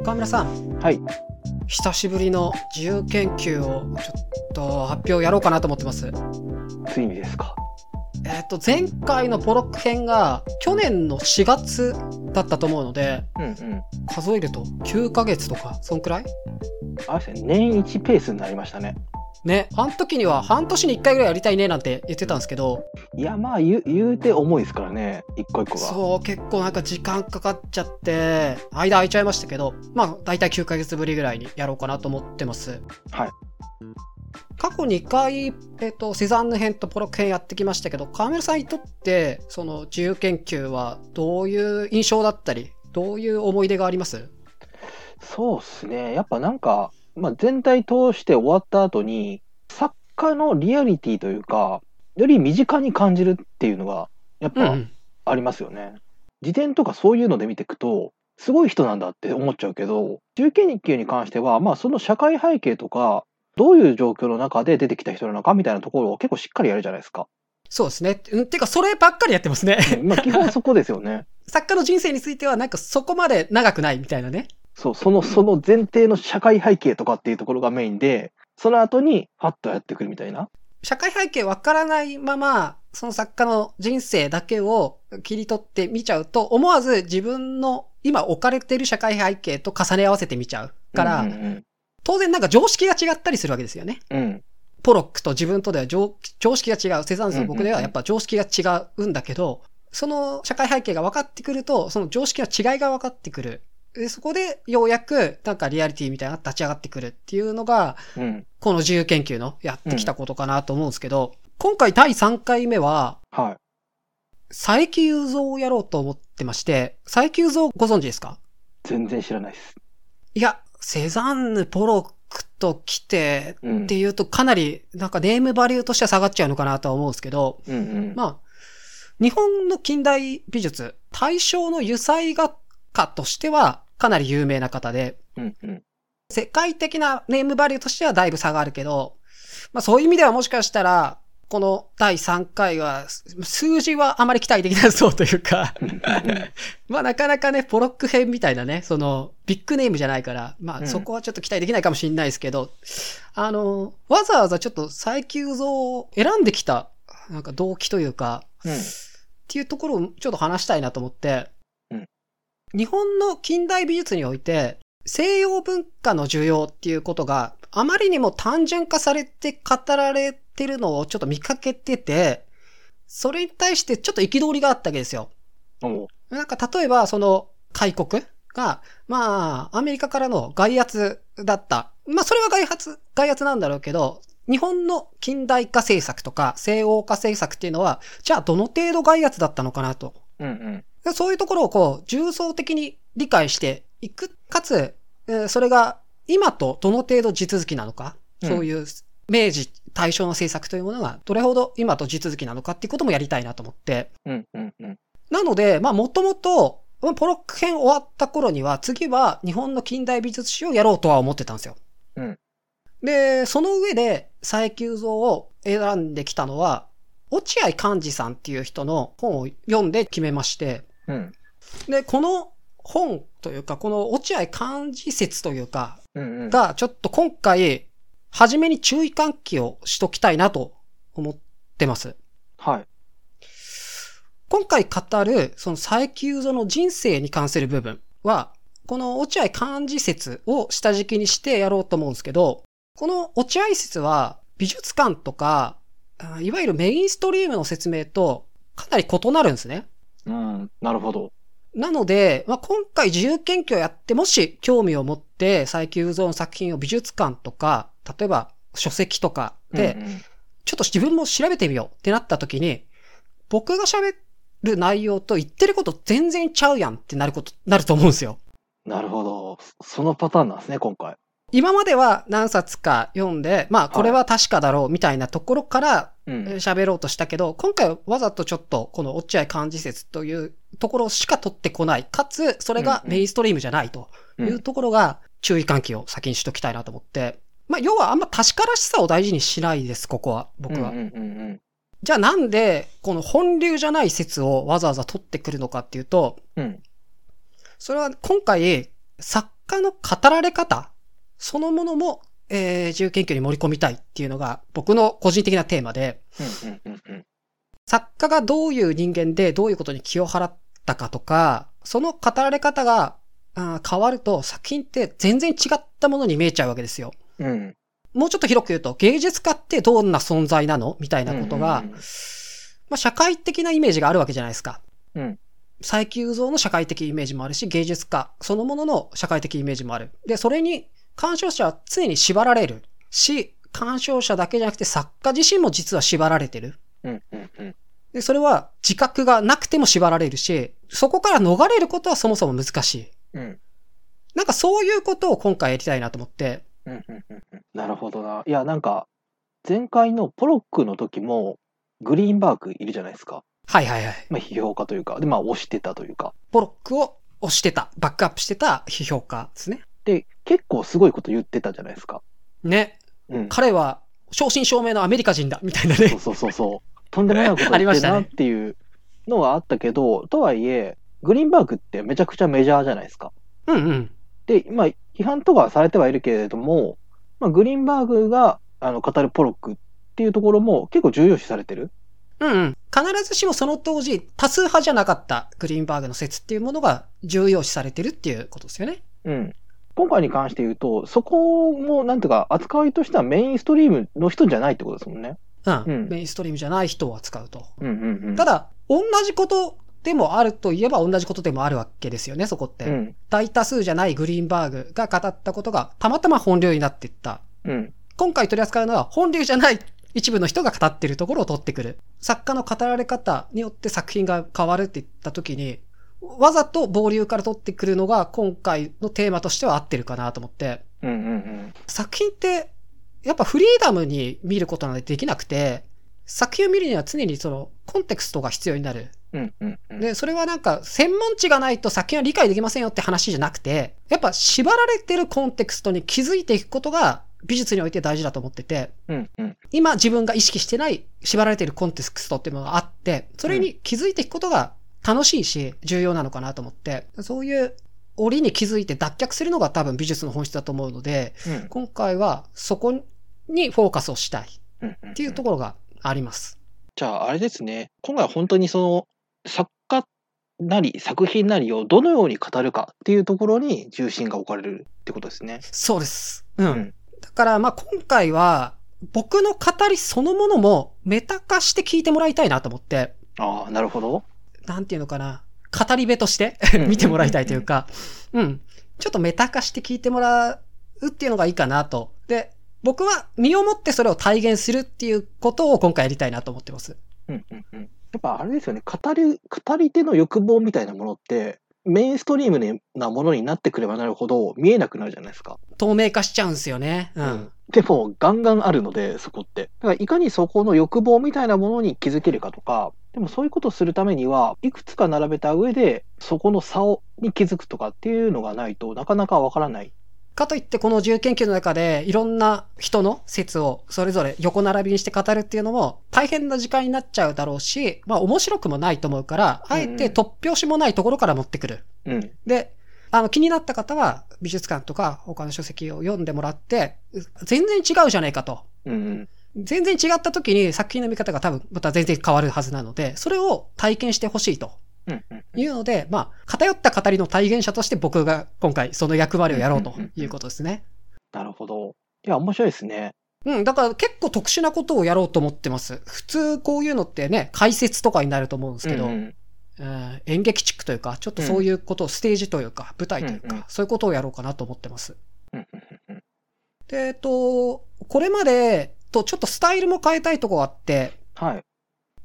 岡村さんはい。久しぶりの自由研究をちょっと発表やろうかなと思ってますついにですか？えっ、と前回のポロック編が去年の4月だったと思うのでうんうん。数えると9ヶ月とかそんくらい？あれですね、年一ペースになりましたね。ねあの時には半年に1回ぐらいやりたいねなんて言ってたんですけどいや、まあ言う、言うて重いですからね、一個一個が。そう結構なんか時間かかっちゃって間空いちゃいましたけどまあ大体9ヶ月ぶりぐらいにやろうかなと思ってますはい。過去2回、えっとセザンヌ編とポロック編やってきましたけど川村さんにとってその自由研究はどういう印象だったりどういう思い出があります？そうっすね。やっぱなんか、まあ、全体通して終わった後に、作家のリアリティというか、より身近に感じるっていうのが、やっぱありますよね。辞典とかそういうので見ていくと、すごい人なんだって思っちゃうけど、中堅日記に関しては、まあその社会背景とか、どういう状況の中で出てきた人なのかみたいなところを結構しっかりやるじゃないですか。そうですね。うん、てか、そればっかりやってますね。まあ基本そこですよね。作家の人生については、なんかそこまで長くないみたいなね。そう、その、その前提の社会背景とかっていうところがメインで、その後に、ファッとやってくるみたいな。社会背景わからないまま、その作家の人生だけを切り取って見ちゃうと、思わず自分の今置かれている社会背景と重ね合わせて見ちゃうから、うんうん当然なんか常識が違ったりするわけですよね。うん。うん。ポロックと自分とでは常常識が違う。セザンヌの僕でうんうんうんはやっぱ常識が違うんだけど、その社会背景が分かってくると、その常識の違いが分かってくる。でそこでようやくなんかリアリティみたいな立ち上がってくるっていうのが、うん。この自由研究のやってきたことかなと思うんですけど、今回第3回目は、はい。佐伯雄三をやろうと思ってまして、佐伯雄三ご存知ですか？全然知らないです。いや、セザンヌ、ポロックと来てうん。っていうとかなりなんかネームバリューとしては下がっちゃうのかなとは思うんですけど、うんうん。まあ、日本の近代美術、大正の油彩画家としてはかなり有名な方で、うんうん。世界的なネームバリューとしてはだいぶ差があるけど、まあそういう意味ではもしかしたら、この第3回は、数字はあまり期待できなそうというか、まあなかなかね、ポロック編みたいなね、その、ビッグネームじゃないから、まうんあそこはちょっと期待できないかもしれないですけど、あの、わざわざちょっと最急像を選んできた、なんか動機というか、うん。っていうところをちょっと話したいなと思って、うん日本の近代美術において、西洋文化の需要っていうことがあまりにも単純化されて語られてるのをちょっと見かけてて、それに対してちょっと憤りがあったわけですよ。なんか例えばその開国が、まあ、アメリカからの外圧だった。まあそれは外圧、外圧なんだろうけど、日本の近代化政策とか西欧化政策っていうのは、じゃあどの程度外圧だったのかなと。うんうん。でそういうところをこう、重層的に理解していく。かつ、えーそれが今とどの程度地続きなのか。うんそういう明治、大正の政策というものがどれほど今と地続きなのかっていうこともやりたいなと思って。うんうんうん。なので、まあもともと、まあポロック編終わった頃には、次は日本の近代美術史をやろうとは思ってたんですよ。うんで、その上で、佐伯雄三を選んできたのは、落合寛治さんっていう人の本を読んで決めまして、うん。で、この本というか、この落合漢字説というか、うんうん。が、ちょっと今回、初めに注意喚起をしときたいなと思ってます。はい。今回語る、その佐伯雄三の人生に関する部分は、この落合漢字説を下敷きにしてやろうと思うんですけど、この落合説は美術館とか、あいわゆるメインストリームの説明とかなり異なるんですね。うん。なるほど。なので、まあ、今回自由研究をやって、もし興味を持って、佐伯雄三の作品を美術館とか、例えば書籍とかで、うんうんちょっと自分も調べてみようってなった時に、僕が喋る内容と言ってること全然ちゃうやんってなること、なると思うんですよ。なるほど。そそのパターンなんですね、今回。今までは何冊か読んで、まあこれは確かだろうみたいなところから喋ろうとしたけど、今回はわざとちょっとこの落合漢字説というところしか取ってこない。かつ、それがメインストリームじゃないというところが注意喚起を先にしときたいなと思って。まあ、要はあんま確からしさを大事にしないです、ここは、僕は。うんうんうんじゃあなんで、この本流じゃない説をわざわざ取ってくるのかっていうと。それは今回、作家の語られ方、そのものも、えー、自由研究に盛り込みたいっていうのが僕の個人的なテーマで。作家がどういう人間でどういうことに気を払ったかとか、その語られ方が変わると作品って全然違ったものに見えちゃうわけですよ。うん。もうちょっと広く言うと、芸術家ってどんな存在なの？みたいなことが、まあ、社会的なイメージがあるわけじゃないですか。うん。佐伯雄三の社会的イメージもあるし、芸術家そのものの社会的イメージもある。で、それに鑑賞者は常に縛られるし、鑑賞者だけじゃなくて作家自身も実は縛られてる。うんうんうん。で、それは自覚がなくても縛られるし、そこから逃れることはそもそも難しい。うん。なんかそういうことを今回やりたいなと思って、うんうんうんうんなるほどな。いや、なんか、前回のポロックの時も、グリーンバーグいるじゃないですか。はいはいはい。まあ、批評家というか、で、まあ、推してたというか。ポロックを押してた、バックアップしてた批評家ですね。で、結構すごいこと言ってたじゃないですか。ね。うん。彼は正真正銘のアメリカ人だ、みたいなね。そうそうそうそう。とんでもないことありま言ってるなしたねっていうのはあったけど、とはいえ、グリーンバーグってめちゃくちゃメジャーじゃないですか。うんうん。で、まあ、批判とかはされてはいるけれども、まあ、グリーンバーグがあの語るポロックっていうところも結構重要視されてる。うんうん。必ずしもその当時、多数派じゃなかったグリーンバーグの説っていうものが重要視されてるっていうことですよね。うん。今回に関して言うと、そこも、なんていうか、扱いとしてはメインストリームの人じゃないってことですもんね。うん。うんメインストリームじゃない人を扱うと。うんうんうん。ただ、同じことでもあるといえば同じことでもあるわけですよね、そこって。うん。大多数じゃないグリーンバーグが語ったことがたまたま本流になっていった。うん。今回取り扱うのは本流じゃない一部の人が語ってるところを取ってくる。作家の語られ方によって作品が変わるって言った時に、わざと暴流から取ってくるのが今回のテーマとしては合ってるかなと思って、うんうんうん。作品ってやっぱフリーダムに見ることなんてできなくて、作品を見るには常にそのコンテクストが必要になる。うんうんうん。で、それはなんか専門知がないと作品は理解できませんよって話じゃなくて、やっぱ縛られてるコンテクストに気づいていくことが美術において大事だと思ってて、うんうん。今自分が意識してない縛られているコンテクストっていうのがあって、それに気づいていくことが楽しいし重要なのかなと思って、そういう折に気づいて脱却するのが多分美術の本質だと思うので、うん今回はそこにフォーカスをしたい。っていうところがあります。じゃあ、あれですね。今回は本当にその、作家なり作品なりをどのように語るかっていうところに重心が置かれるってことですね。そうです。うん。うんだからまあ今回は僕の語りそのものもメタ化して聞いてもらいたいなと思って、ああ、なるほど。なんていうのかな、語り部としてうん見てもらいたいというか、うん。ちょっとメタ化して聞いてもらうっていうのがいいかなと。で、僕は身をもってそれを体現するっていうことを今回やりたいなと思ってます。うんうんうん。やっぱあれですよね。語り、語り手の欲望みたいなものって、メインストリームなものになってくればなるほど見えなくなるじゃないですか。透明化しちゃうんですよね。うん。でも、ガンガンあるので、そこって。だから、いかにそこの欲望みたいなものに気づけるかとか、でもそういうことをするためには、いくつか並べた上で、そこの差をに気づくとかっていうのがないとなかなかわからない。かといってこの自由研究の中でいろんな人の説をそれぞれ横並びにして語るっていうのも大変な時間になっちゃうだろうし、まあ面白くもないと思うから、あえて突拍子もないところから持ってくる。うん。で、あの気になった方は美術館とか他の書籍を読んでもらって、全然違うじゃないかと。うんうん。全然違った時に作品の見方が多分また全然変わるはずなので、それを体験してほしいと。いうので、まあ偏った語りの体現者として僕が今回その役割をやろうということですね。なるほど。いや、面白いですね。うん、だから結構特殊なことをやろうと思ってます。普通こういうのってね、解説とかになると思うんですけど、うんうんうん演劇チックというか、ちょっとそういうことを、ステージというか、舞台というか、そういうことをやろうかなと思ってます。で、えっと、これまでとちょっとスタイルも変えたいとこがあって、はい。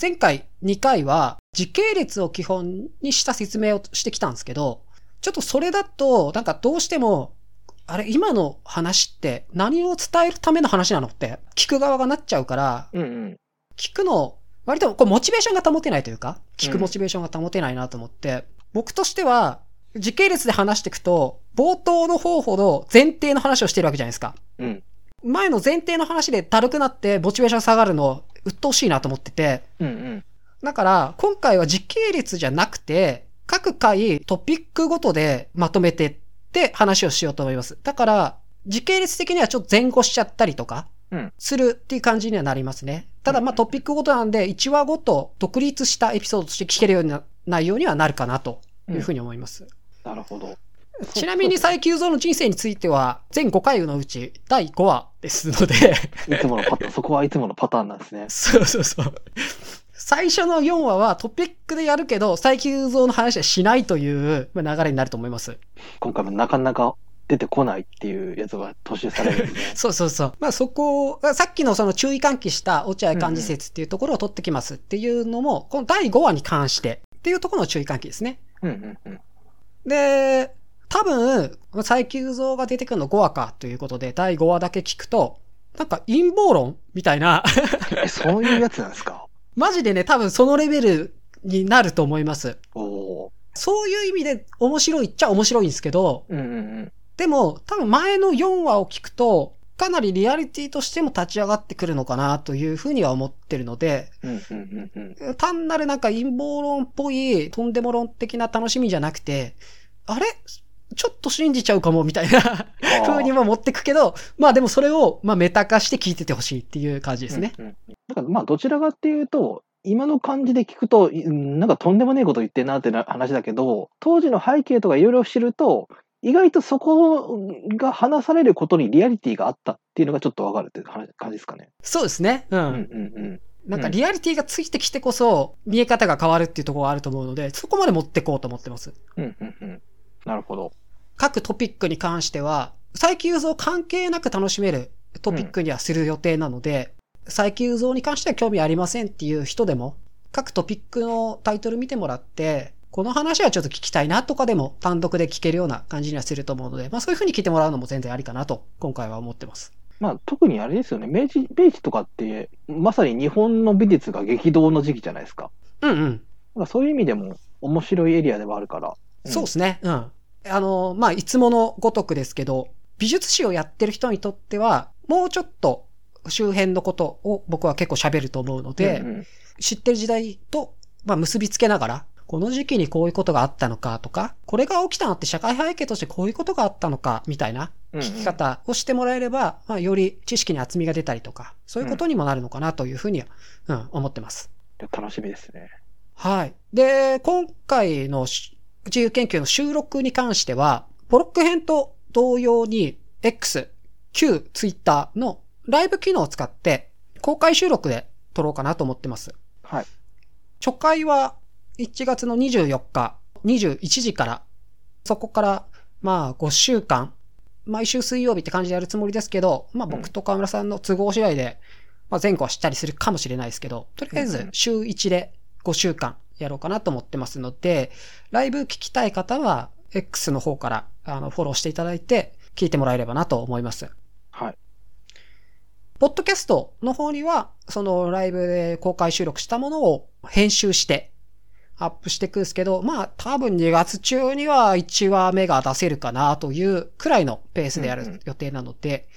前回2回は時系列を基本にした説明をしてきたんですけど、ちょっとそれだと、なんかどうしても、あれ、今の話って何を伝えるための話なのって、聞く側がなっちゃうから、うんうん。聞くの、割とこうモチベーションが保てないというか、聞くモチベーションが保てないなと思って、僕としては、時系列で話していくと、冒頭の方ほど前提の話をしてるわけじゃないですか。うん。前の前提の話でだるくなってモチベーション下がるの、鬱陶しいなと思ってて、うんうん。だから、今回は時系列じゃなくて、各回トピックごとでまとめてって話をしようと思います。だから、時系列的にはちょっと前後しちゃったりとかうん、するっていう感じにはなりますね。ただ、まあトピックごとなんで、1話ごと独立したエピソードとして聞けるようになないようにはなるかなというふうに思います。なるほど。ちなみに最急増の人生については、全5回のうち第5話ですので、いつものパターン、そこはいつものパターンなんですね。そうそうそう。最初の4話はトピックでやるけど、再急増の話はしないというまあ流れになると思います。今回もなかなか出てこないっていうやつが踏襲されるね。そうそうそう。まあそこを、さっきのその注意喚起した落合漢字説っていうところを取ってきますっていうのも、この第5話に関してっていうところの注意喚起ですね。うんうんうん。で、多分、再急増が出てくるの5話かということで、第5話だけ聞くと、なんか陰謀論みたいな、え、そういうやつなんですか？マジでね、多分そのレベルになると思います。そういう意味で面白いっちゃ面白いんですけど、ー。うんうんうん。でも多分前の4話を聞くと、かなりリアリティとしても立ち上がってくるのかなというふうには思ってるので、うんうんうんうん。単なるなんか陰謀論っぽいとんでも論的な楽しみじゃなくて、あれ？ちょっと信じちゃうかもみたいな風にも持ってくけど、まあでもそれをまあメタ化して聞いててほしいっていう感じですね。うんうん。だからまあどちらかっていうと、今の感じで聞くと、なんかとんでもねえこと言ってんなってな話だけど、当時の背景とかいろいろ知ると、意外とそこが話されることにリアリティがあったっていうのがちょっとわかるっていう話感じですかね。そうですね。うん。うんうんうん。なんかリアリティがついてきてこそ見え方が変わるっていうところがあると思うので、そこまで持ってこうと思ってます。うんうんうん。なるほど。各トピックに関しては、再起像関係なく楽しめるトピックにはする予定なので、再起像に関しては興味ありませんっていう人でも、各トピックのタイトル見てもらって、この話はちょっと聞きたいなとかでも単独で聞けるような感じにはすると思うので、まあそういう風に聞いてもらうのも全然ありかなと、今回は思ってます。まあ特にあれですよね。明治、明治とかって、まさに日本の美術が激動の時期じゃないですか。うんうん。そういう意味でも面白いエリアではあるから。んそうですね。うん。あの、まあ、いつものごとくですけど、美術史をやってる人にとっては、もうちょっと周辺のことを僕は結構喋ると思うので、うんうん知ってる時代と、まあ、結びつけながら、この時期にこういうことがあったのかとか、これが起きたのって社会背景としてこういうことがあったのか、みたいな聞き方をしてもらえれば、まあ、より知識に厚みが出たりとか、そういうことにもなるのかなというふうには、うん、思ってます。楽しみですね。はい。で、今回のし自由研究の収録に関しては、ポロック編と同様に X、旧 Twitter のライブ機能を使って公開収録で撮ろうかなと思ってます。はい。初回は1月の24日、21時から、そこからまあ5週間、毎週水曜日って感じでやるつもりですけど、まあ僕と河村さんの都合次第で、まあ前後はしたりするかもしれないですけど、とりあえず週1で5週間やろうかなと思ってますので、ライブ聞きたい方は X の方からあのフォローしていただいて聞いてもらえればなと思います。はい。ポッドキャストの方には、そのライブで公開収録したものを編集してアップしていくんですけど、まあ多分2月中には1話目が出せるかなというくらいのペースでやうんうんる予定なので、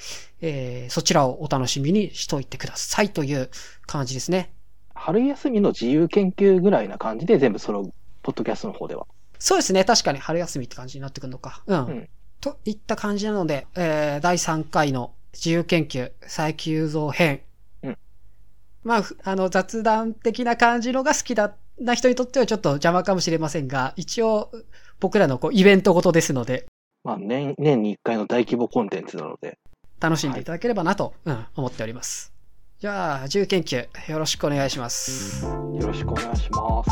えーそちらをお楽しみにしといてくださいという感じですね。春休みの自由研究ぐらいな感じで全部その、ポッドキャストの方では。そうですね。確かに春休みって感じになってくるのか。うん。うんといった感じなので、えー第3回の自由研究再起雄造編。うんまあふ、あの、雑談的な感じのが好きだな人にとってはちょっと邪魔かもしれませんが、一応、僕らのこうイベントごとですので、まあ年、年に1回の大規模コンテンツなので、楽しんでいただければなと、うん、思っております。じゃあ、自由研究、よろしくお願いします。よろしくお願いします。